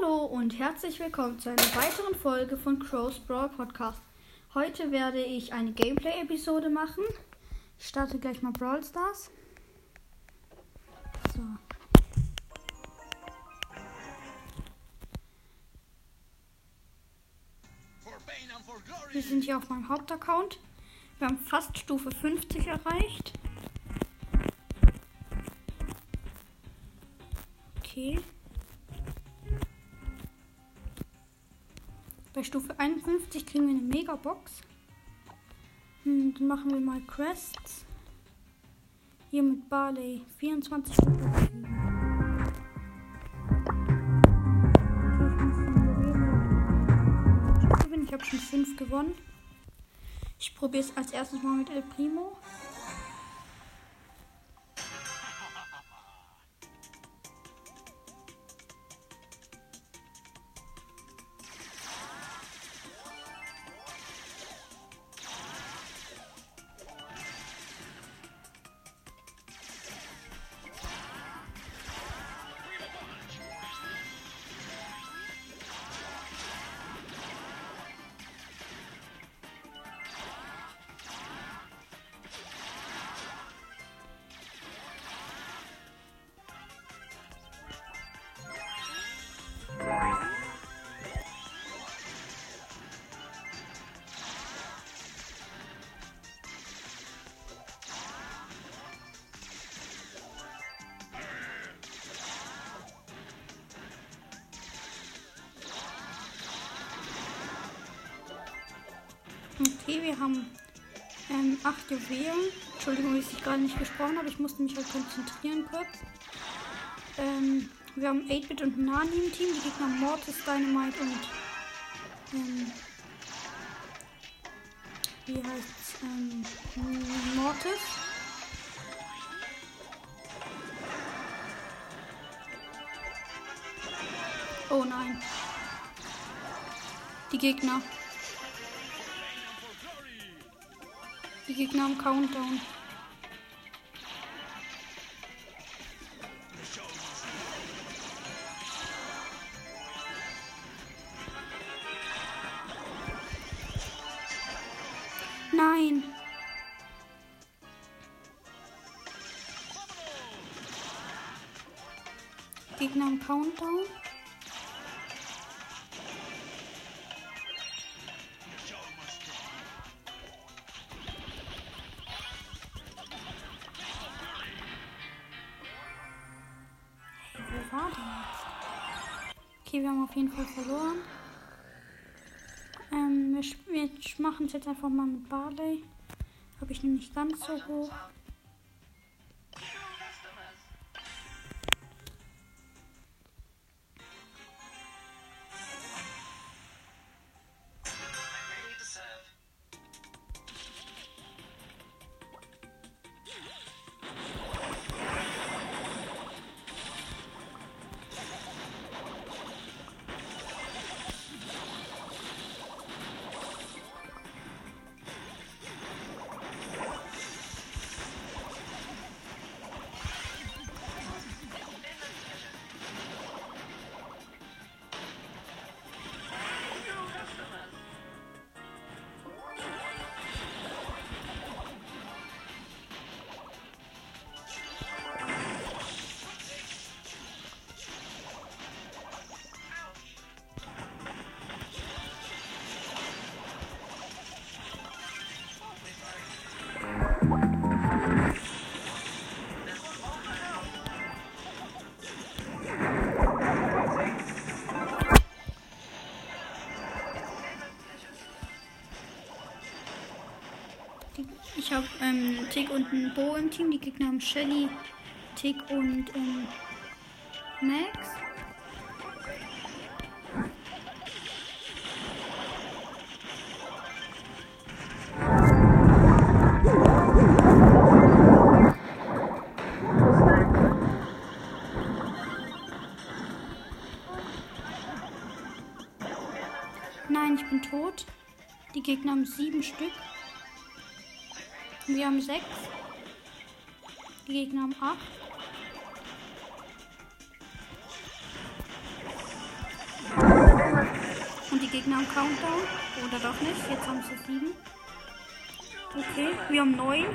Hallo und herzlich willkommen zu einer weiteren Folge von Crow's Brawl Podcast. Heute werde ich eine Gameplay-Episode machen. Ich starte gleich mal Brawl Stars. So. Wir sind hier auf meinem Hauptaccount. Wir haben fast Stufe 50 erreicht. Okay. Bei Stufe 51 kriegen wir eine Megabox. Hm, dann machen wir mal Quests. Hier mit Barley. 24 Stufen. Ich habe schon 5 gewonnen. Ich probiere es als erstes mal mit El Primo. Okay, wir haben ähm, 8 Juwelen. Entschuldigung, dass ich gerade nicht gesprochen habe. Ich musste mich halt konzentrieren kurz. Ähm, wir haben 8-Bit und Nani im Team. Die Gegner Mortis, Dynamite und ähm, wie heißt's? Ähm, Mortis. Oh nein. Die Gegner. Gegner am Countdown. Nein. Gegner am Countdown. Auf jeden Fall verloren. Ähm, wir, wir machen es jetzt einfach mal mit Barley. Habe ich nämlich ganz so hoch. Tick und einen Bo im Team. Die Gegner haben Shelly, Tick und ähm, Max. Nein, ich bin tot. Die Gegner haben sieben Stück wir haben 6. Die Gegner haben 8. Und die Gegner haben Countdown. Oder doch nicht. Jetzt haben sie 7. Okay, wir haben 9.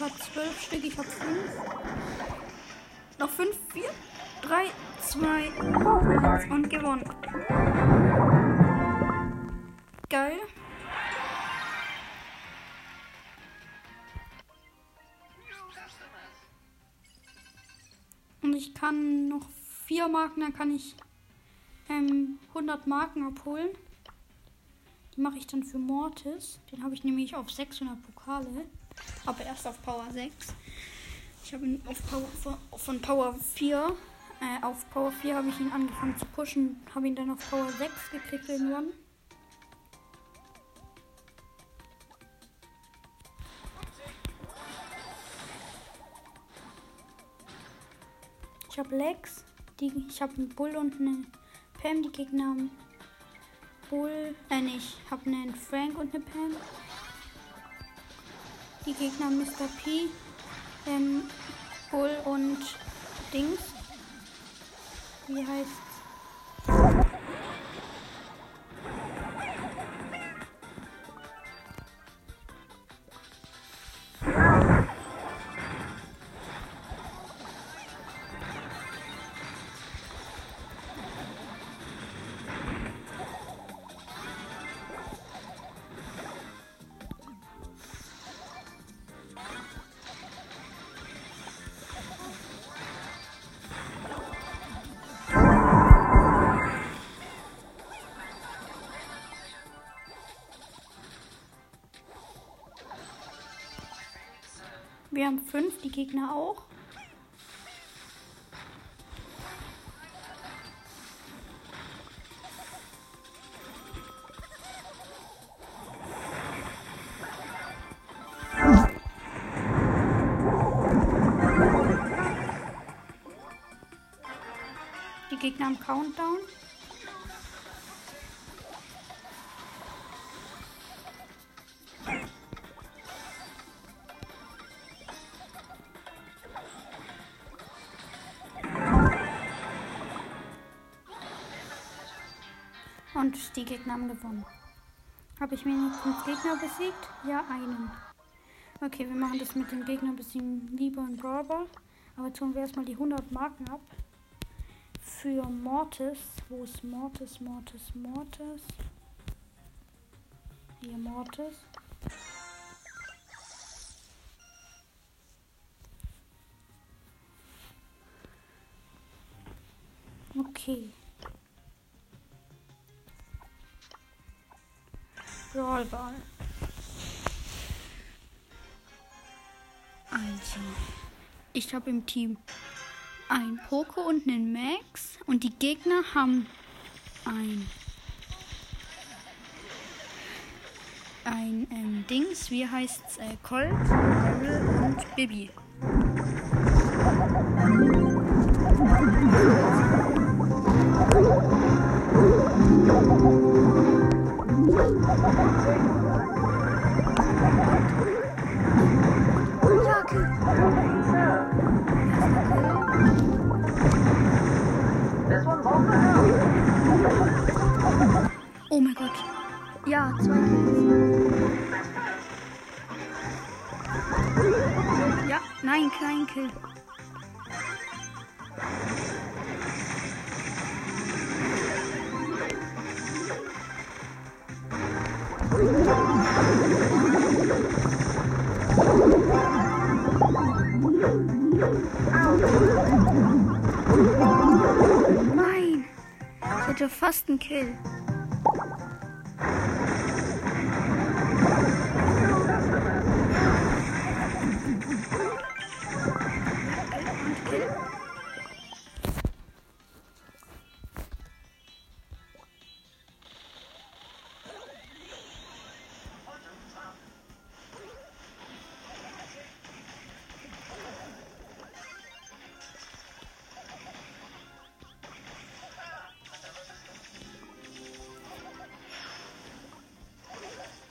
hat zwölf Stück, ich habe fünf. Noch fünf, vier, drei, zwei, eins und gewonnen. Geil. Und ich kann noch vier Marken, dann kann ich ähm, 100 Marken abholen. Die mache ich dann für Mortis. Den habe ich nämlich auf 600 Pokale. Aber erst auf Power 6. Ich habe ihn auf Power, von, Power 4. Äh, auf Power 4 habe ich ihn angefangen zu pushen. Habe ihn dann auf Power 6 gekriegt irgendwann. Ich habe Lex. Die, ich habe einen Bull und eine Pam. Die Gegner haben Bull. Äh, ich habe einen Frank und eine Pam. Die Gegner Mr. P. Ähm, Bull und Dings. Wie heißt die Gegner auch. Die Gegner am Countdown. Und die Gegner haben gewonnen. Habe ich wenigstens Gegner besiegt? Ja, einen. Okay, wir machen das mit dem Gegner besiegen lieber in Brawl Ball. Aber tun wir erstmal die 100 Marken ab. Für Mortis. Wo ist Mortis, Mortis, Mortis? Hier Mortis. Ich habe im Team ein Poco und einen Max und die Gegner haben ein ein ähm, Dings, wie heißt's, äh, Colt, Daryl und Bibi. Oh mein Gott. Ja, zwei Kills. Ja, nein, kein Kill. Nein. Ich hatte fast einen Kill.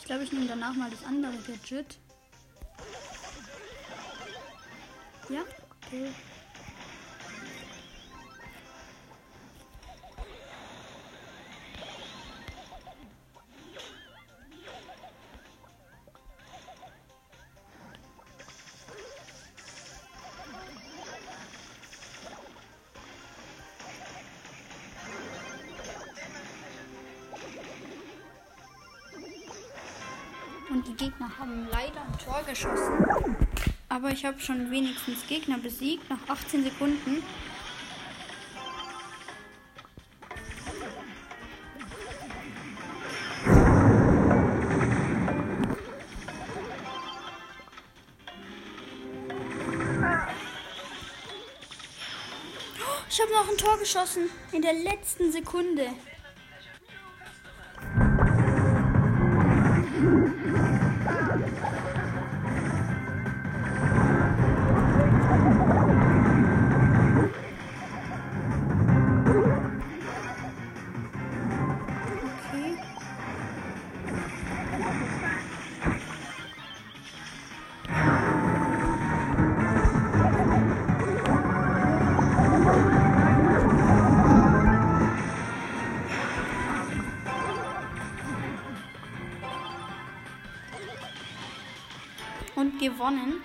Glaube, ich nehme danach mal das andere Gadget. Ja, okay. Geschossen. Aber ich habe schon wenigstens Gegner besiegt nach 18 Sekunden. Ich habe noch ein Tor geschossen in der letzten Sekunde. Gewonnen.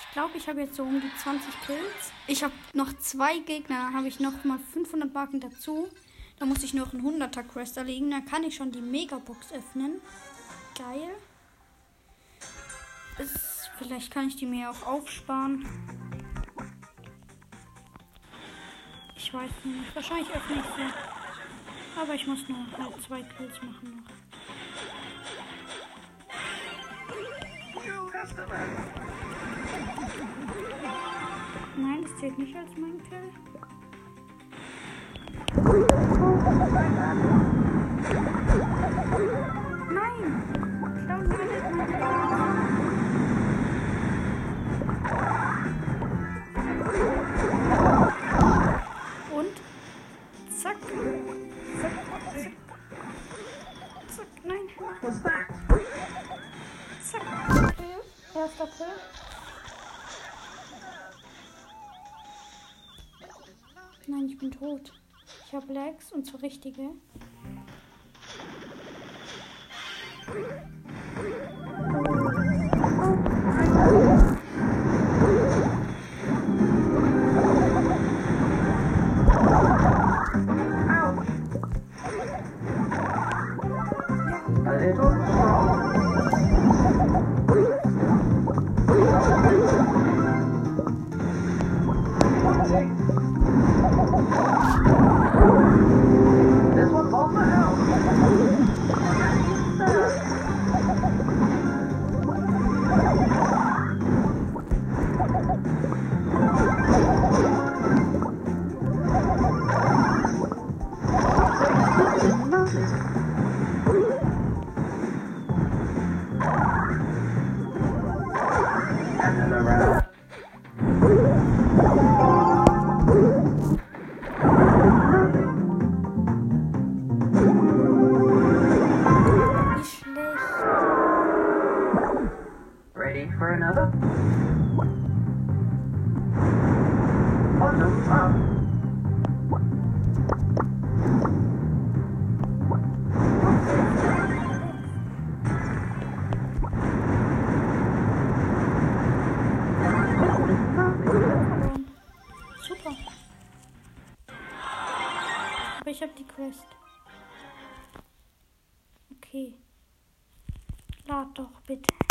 Ich glaube, ich habe jetzt so um die 20 Kills. Ich habe noch zwei Gegner, habe ich noch mal 500 Marken dazu. Da muss ich noch einen 100er Quest erlegen. Dann kann ich schon die Megabox öffnen. Geil. Ist, vielleicht kann ich die mir auch aufsparen. Ich weiß nicht. Wahrscheinlich öffne ich sie. Aber ich muss nur halt zwei Kills machen noch. Nein, das zählt nicht als mein Kill. Nein! Nicht mein Kill. Und? Zack. Zack, zack. Zack, nein. Kill. Nein, ich bin tot. Ich habe Lags und zwar richtige. Ready for another? Um, verloren. Super. Ich habe die Quest. Okay. Lad doch bitte.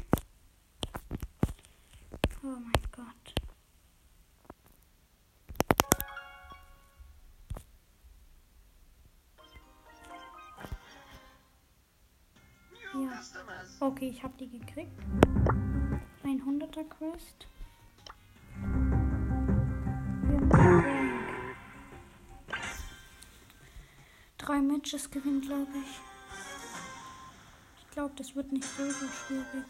Oh mein Gott. Ja. Okay, ich habe die gekriegt. 100er Quest. Drei Matches gewinnen, glaube ich. Ich glaube, das wird nicht so, so schwierig.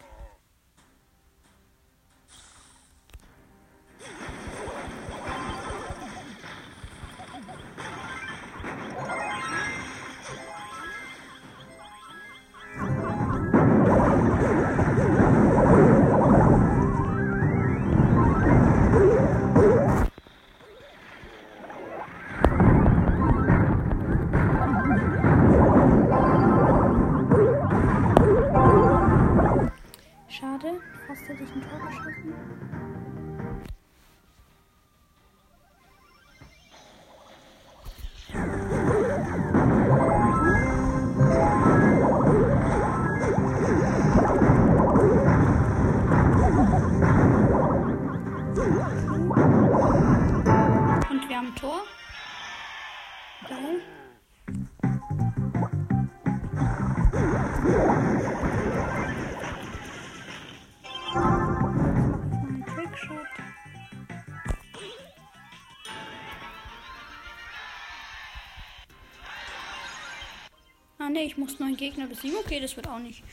Ne, ich muss neun Gegner besiegen. Okay, das wird auch nicht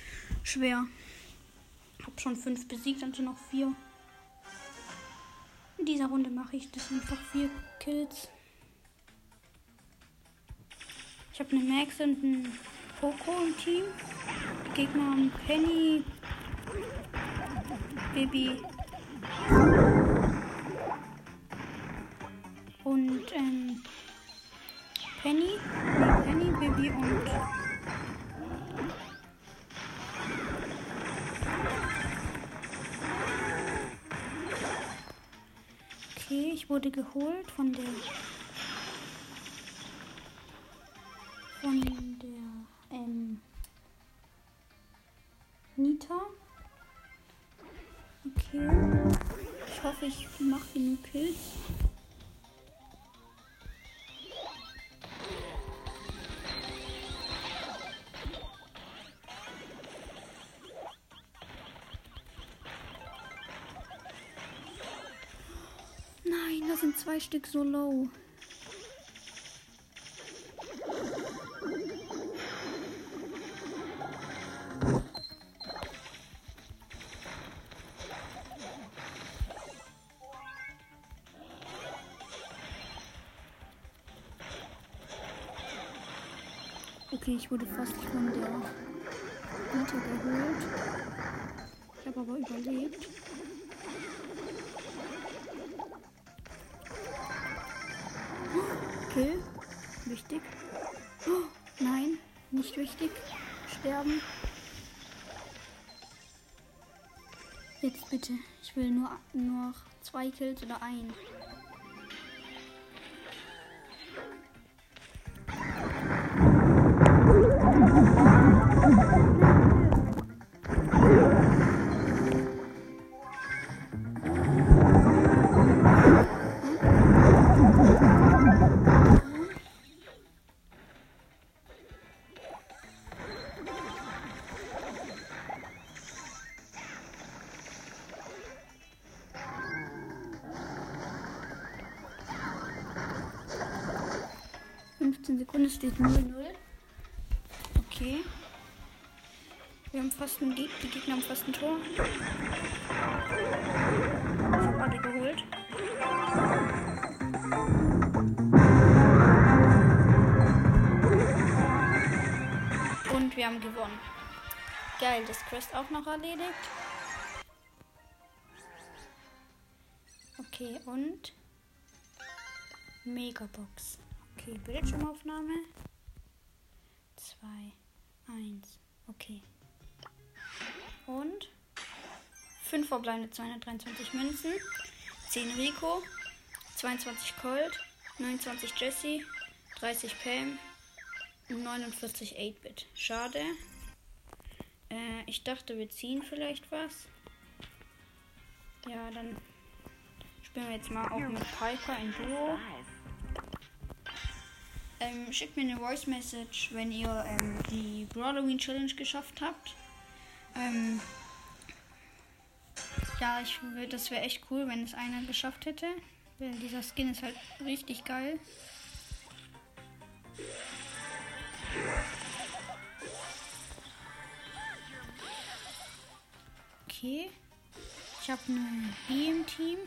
schwer. Hab schon fünf besiegt, also noch vier. In dieser Runde mache ich das einfach vier Kills. Ich habe eine Max und einen Poco im Team. Die Gegner haben Penny, Baby und ähm, Penny, Penny, Baby und ich wurde geholt von der von der ähm, Nita. Okay. Ich hoffe, ich mache genug Kills. Stück so low. Okay, ich wurde fast von der Wichtig. Oh, nein, nicht wichtig. Sterben. Jetzt bitte. Ich will nur, noch zwei Kills oder ein. Steht 0-0. Okay. Wir haben fast einen Gegner. Die Gegner haben fast ein Tor. Ich habe alle geholt. Und wir haben gewonnen. Geil, das Quest auch noch erledigt. Okay, und Megabox. Okay, Bildschirmaufnahme. 2, 1. Okay. Und 5 verbleibende 223 Münzen. 10 Rico. 22 Colt. 29 Jesse. 30 Pam. Und 49 8-Bit. Schade. Äh, ich dachte, wir ziehen vielleicht was. Ja, dann spielen wir jetzt mal auch mit Piper in Duo. Ähm, schickt mir eine Voice Message, wenn ihr ähm, die Halloween Challenge geschafft habt. Ähm, ja, ich würde, das wäre echt cool, wenn es einer geschafft hätte. Weil dieser Skin ist halt richtig geil. Okay. Ich habe eine B im Team.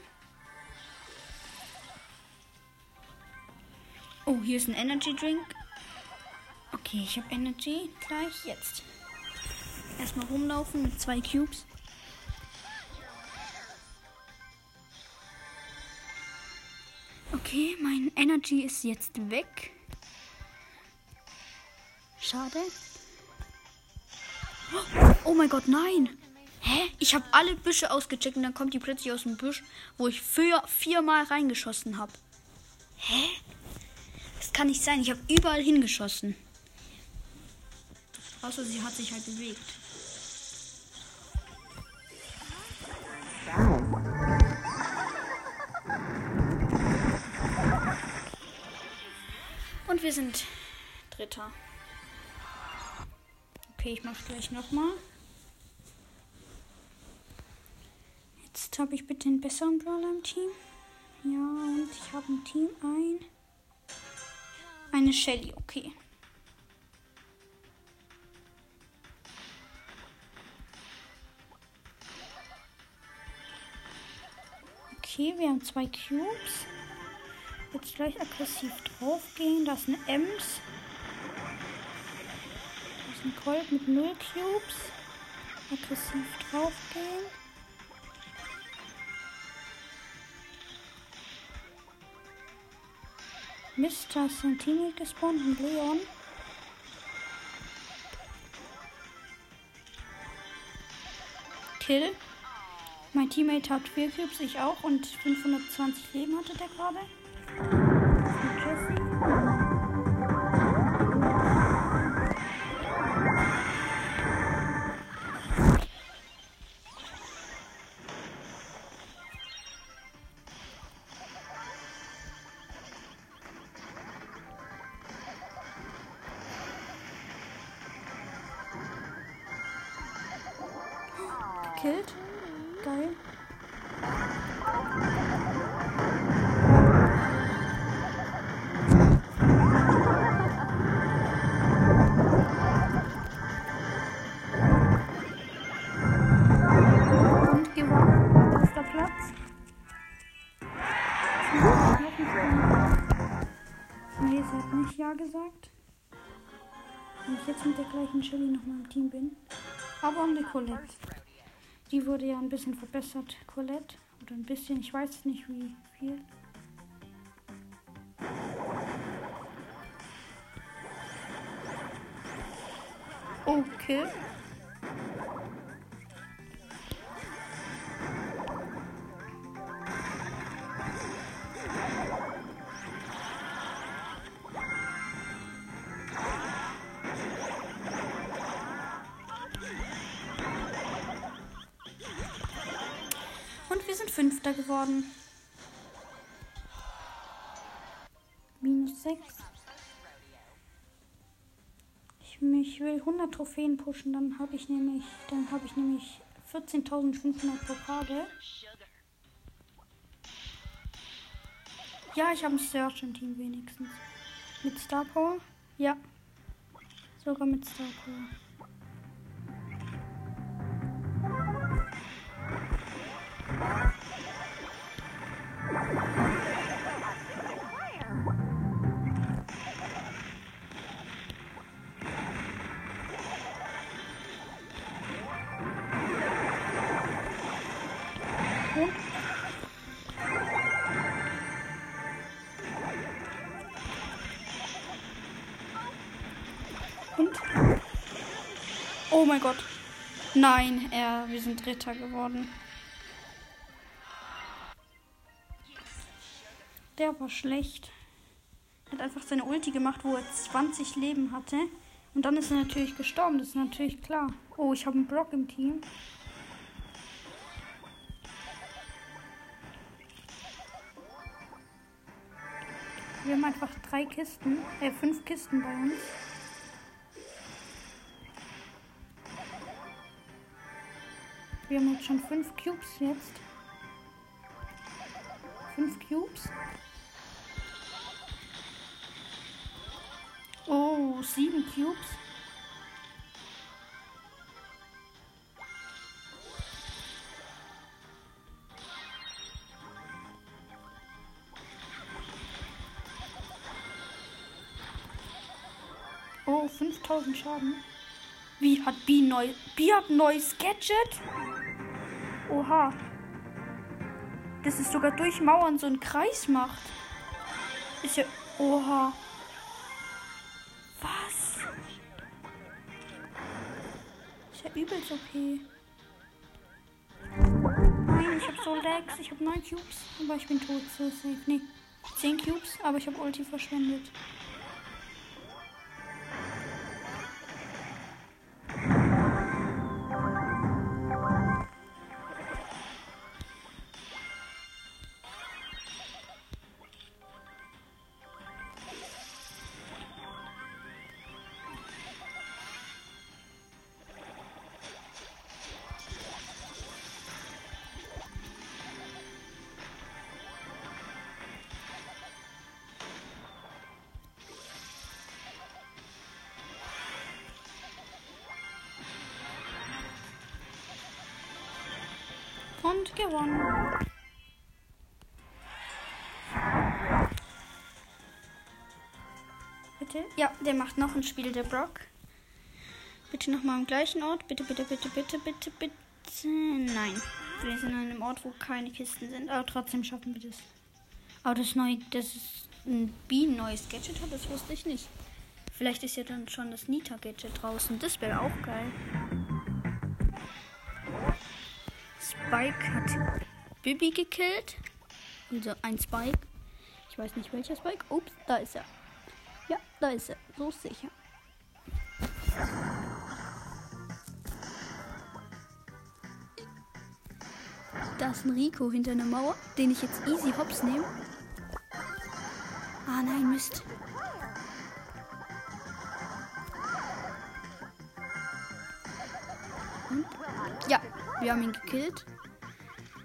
Oh, hier ist ein Energy Drink. Okay, ich habe Energy gleich jetzt. Erstmal rumlaufen mit zwei Cubes. Okay, mein Energy ist jetzt weg. Schade. Oh mein Gott, nein. Hä? Ich habe alle Büsche ausgecheckt und dann kommt die plötzlich aus dem Büsch, wo ich vier, viermal reingeschossen habe. Hä? Kann nicht sein. Ich habe überall hingeschossen. Außer sie hat sich halt bewegt. Und wir sind Dritter. Okay, ich mach's gleich nochmal. Jetzt habe ich bitte einen besseren Brawler im Team. Ja, und ich habe im Team ein. Eine Shelly, okay. Okay, wir haben zwei Cubes. Jetzt gleich aggressiv draufgehen. Das ist eine Ems. Das ist ein Colt mit 0 Cubes. Aggressiv draufgehen. Ein Teammate gespawnt und Leon. Kill. Mein Teammate hat 4 Cubes, ich auch und 520 Leben hatte der gerade. Mit Shelly nochmal im Team bin. Aber um die Colette. Die wurde ja ein bisschen verbessert, Colette. Oder ein bisschen, ich weiß nicht wie viel. Okay. Geworden. Minus 6. Ich, ich will 100 Trophäen pushen, dann habe ich nämlich, dann habe ich nämlich 14.500 Pokale. Ja, ich habe ein Search im Team wenigstens. Mit Star Power? Ja. Sogar mit Star Power. Und? Oh mein Gott. Nein, er, wir sind Dritter geworden. Der war schlecht. Er hat einfach seine Ulti gemacht, wo er 20 Leben hatte. Und dann ist er natürlich gestorben, das ist natürlich klar. Oh, ich habe einen Brock im Team. Wir haben einfach drei Kisten, äh, fünf Kisten bei uns. Wir haben jetzt schon fünf Cubes jetzt. Fünf Cubes. Oh, sieben Cubes. Oh, 5000 Schaden. Wie hat B neu. B hat neues Gadget? Oha. Das ist sogar durch Mauern so einen Kreis macht. Ist ja. Oha. Was? Ist ja übelst okay. so lags. Ich habe 9 Cubes, aber ich bin tot. So safe. Nee, 10 Cubes, aber ich habe Ulti verschwendet. Bitte? Ja, der macht noch ein Spiel, der Brock. Bitte nochmal am gleichen Ort. Bitte, bitte, bitte, bitte, bitte, bitte. Nein. Wir sind an einem Ort, wo keine Kisten sind. Aber trotzdem schaffen wir das. Aber das neue, das ist ein Bienen neues Gadget hat, das wusste ich nicht. Vielleicht ist ja dann schon das Nita-Gadget draußen. Das wäre auch geil. Spike hat Bibi gekillt. Also ein Spike. Ich weiß nicht welcher Spike. Ups, da ist er. Ja, da ist er. So sicher. Da ist ein Rico hinter einer Mauer, den ich jetzt easy hops nehme. Ah nein, Mist. Ja, wir haben ihn gekillt.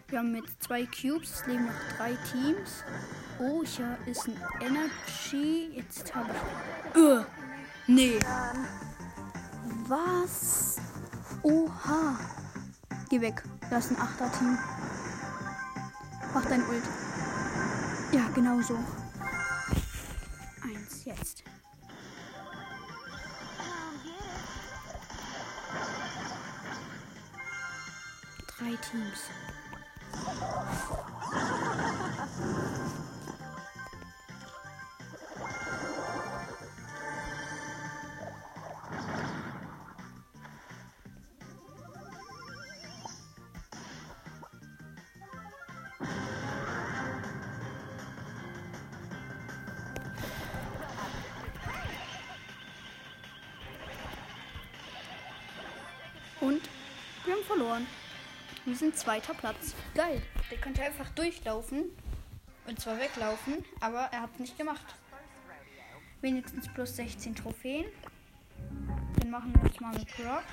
Wir haben jetzt zwei Cubes. Es leben noch drei Teams. Oh, hier ist ein Energy. Jetzt habe ich. Uh, nee. Was? Oha. Geh weg. Das ist ein Achter-Team. Mach dein Ult. Ja, genau so. Eins jetzt. Drei Teams. Haben verloren. Wir sind zweiter Platz. Geil. Der könnte einfach durchlaufen. Und zwar weglaufen, aber er hat es nicht gemacht. Wenigstens plus 16 Trophäen. Den machen wir jetzt mal mit Brock.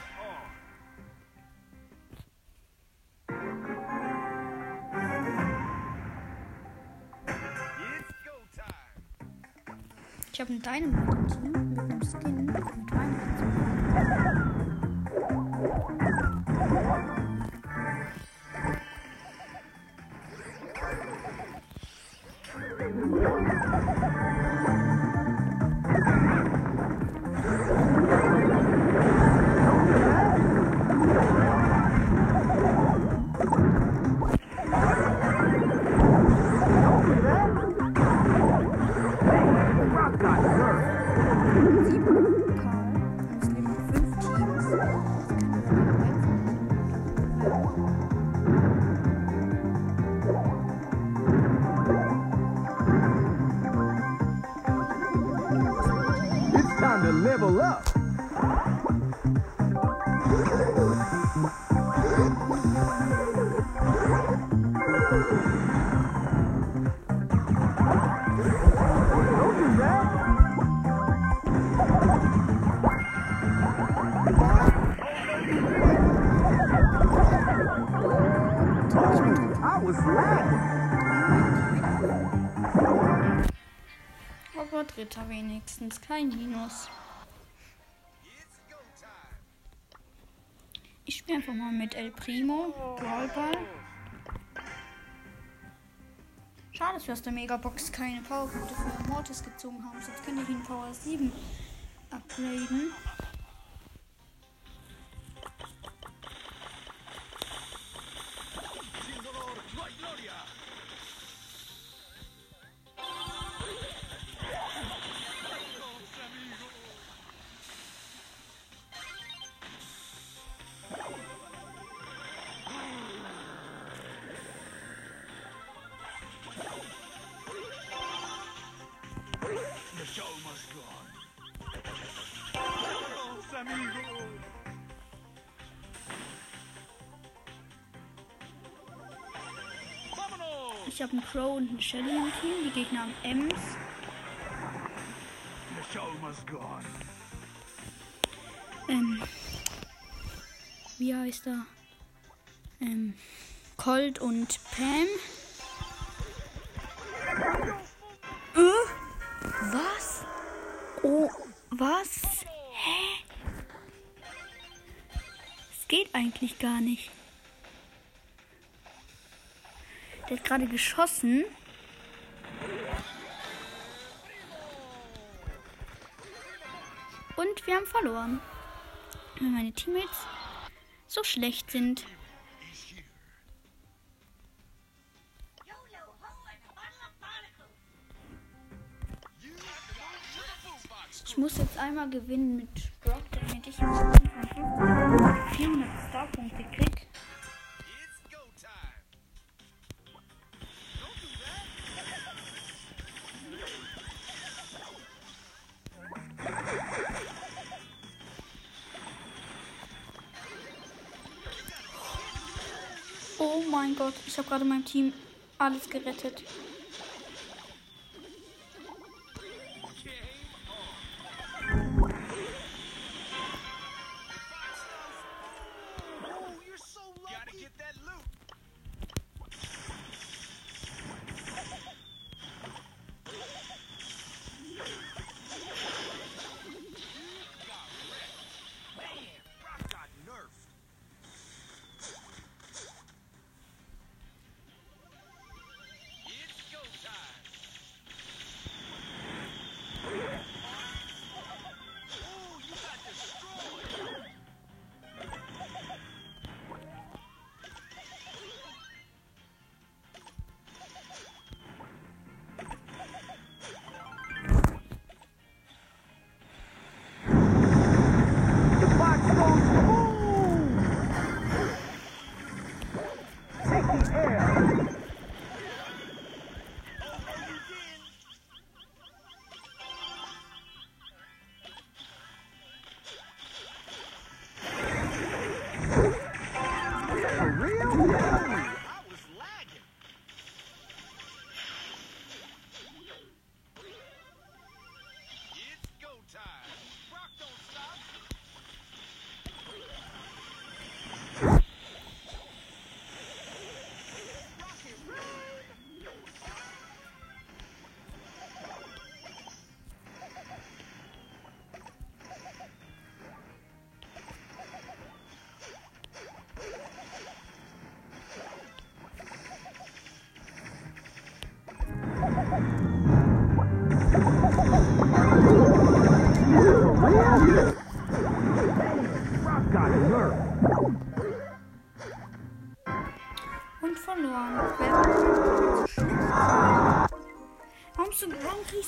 Ich habe einen Dynamite-Team mit einem Skin Dritter wenigstens, kein Minus. Ich spiele einfach mal mit El Primo, Brawlball. Schade, dass wir aus der Megabox keine Powerpunkte für Mortis gezogen haben. Sonst könnte ich ihn Power 7 upgraden. Ich habe einen Crow und einen Shelly im Team. Die Gegner haben Ems. The show must go on. Ähm. Wie heißt er? Ähm. Colt und Pam. Äh? Was? Oh, was? Hä? Es geht eigentlich gar nicht. Gerade geschossen. Und wir haben verloren. Weil meine Teammates so schlecht sind. Ich muss jetzt einmal gewinnen mit Brock, damit ich Gott, ich habe gerade meinem Team alles gerettet.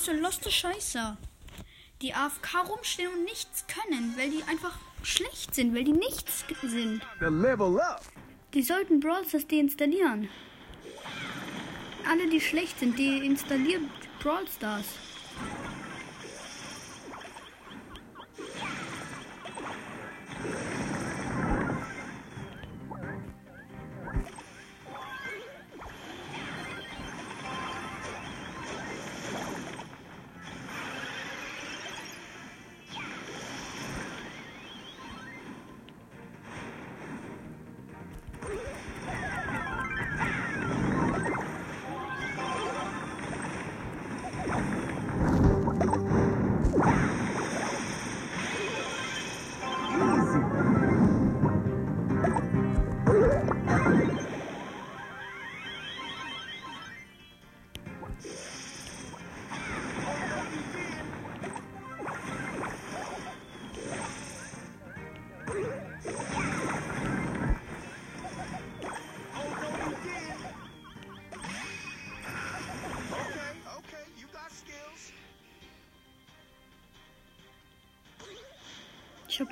Warum krieg ich so loste Scheiße? Die AFK rumstehen und nichts können, weil die einfach schlecht sind, weil die nichts sind. Die sollten Brawl Stars deinstallieren. Alle, die schlecht sind, die installieren Brawl Stars.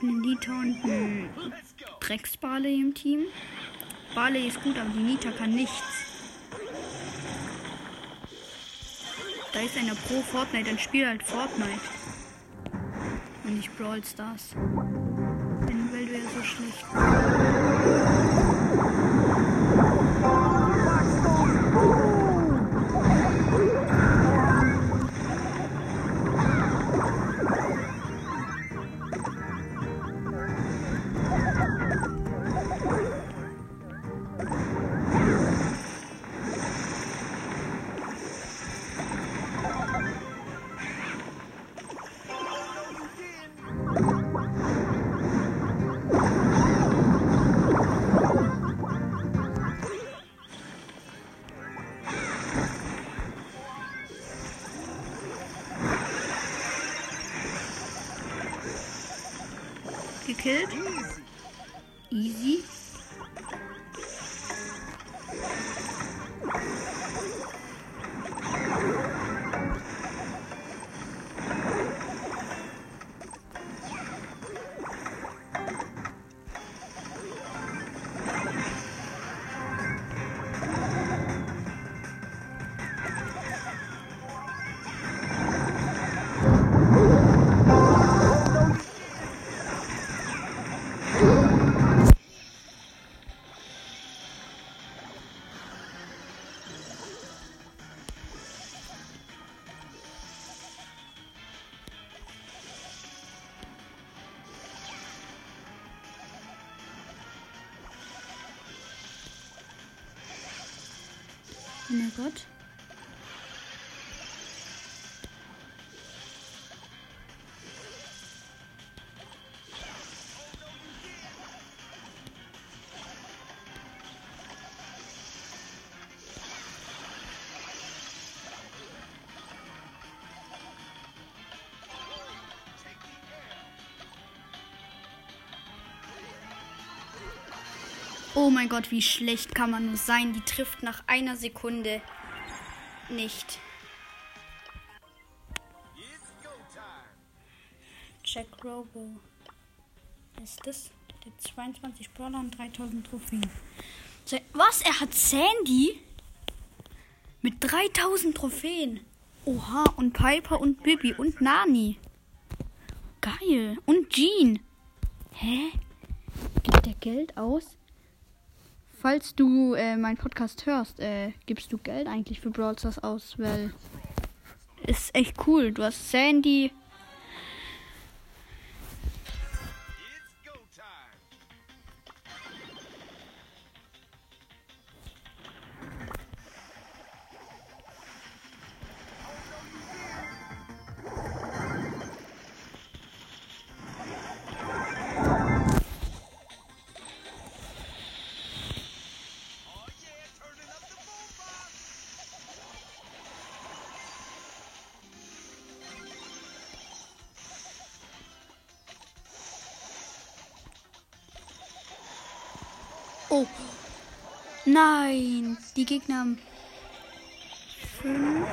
Ich einen Nita und einen. Drecksbarley im Team. Barley ist gut, aber die Nita kann nichts. Da ist einer pro Fortnite, dann spiel halt Fortnite. Und nicht Brawl Stars. Denn weil du so schlecht. Oh mein Gott. Oh mein Gott, wie schlecht kann man nur sein? Die trifft nach einer Sekunde nicht. Jack Robo. Ist das? Der 22 Brawler und 3000 Trophäen. Was? Er hat Sandy? Mit 3000 Trophäen. Oha, und Piper und Bibi und Nani. Geil. Und Jean. Hä? Gibt der Geld aus? Falls du äh, meinen Podcast hörst, äh, gibst du Geld eigentlich für Brawl Stars aus, weil ist echt cool. Du hast Sandy. Nein, die Gegner haben fünf.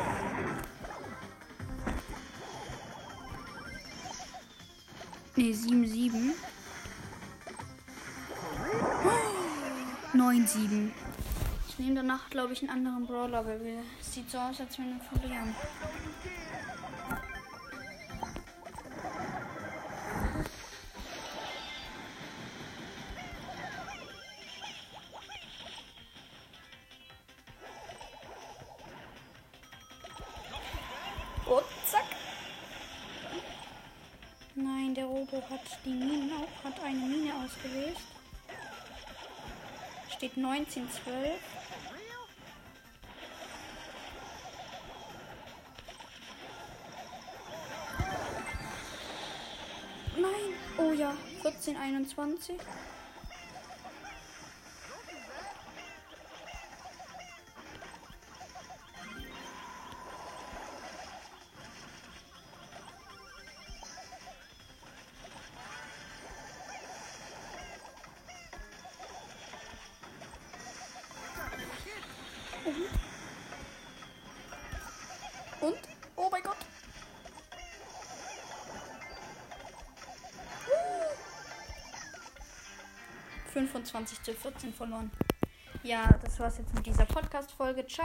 Ne, sieben, sieben. Neun, sieben. Ich nehme danach, glaube ich, einen anderen Brawler, weil es sieht so aus, als wenn wir verlieren. Die Minen auch, hat eine Mine ausgelöst. Steht 19, 12. Nein, oh ja, 14, 21 zu 14 verloren. Ja, das war's jetzt mit dieser Podcast-Folge. Ciao.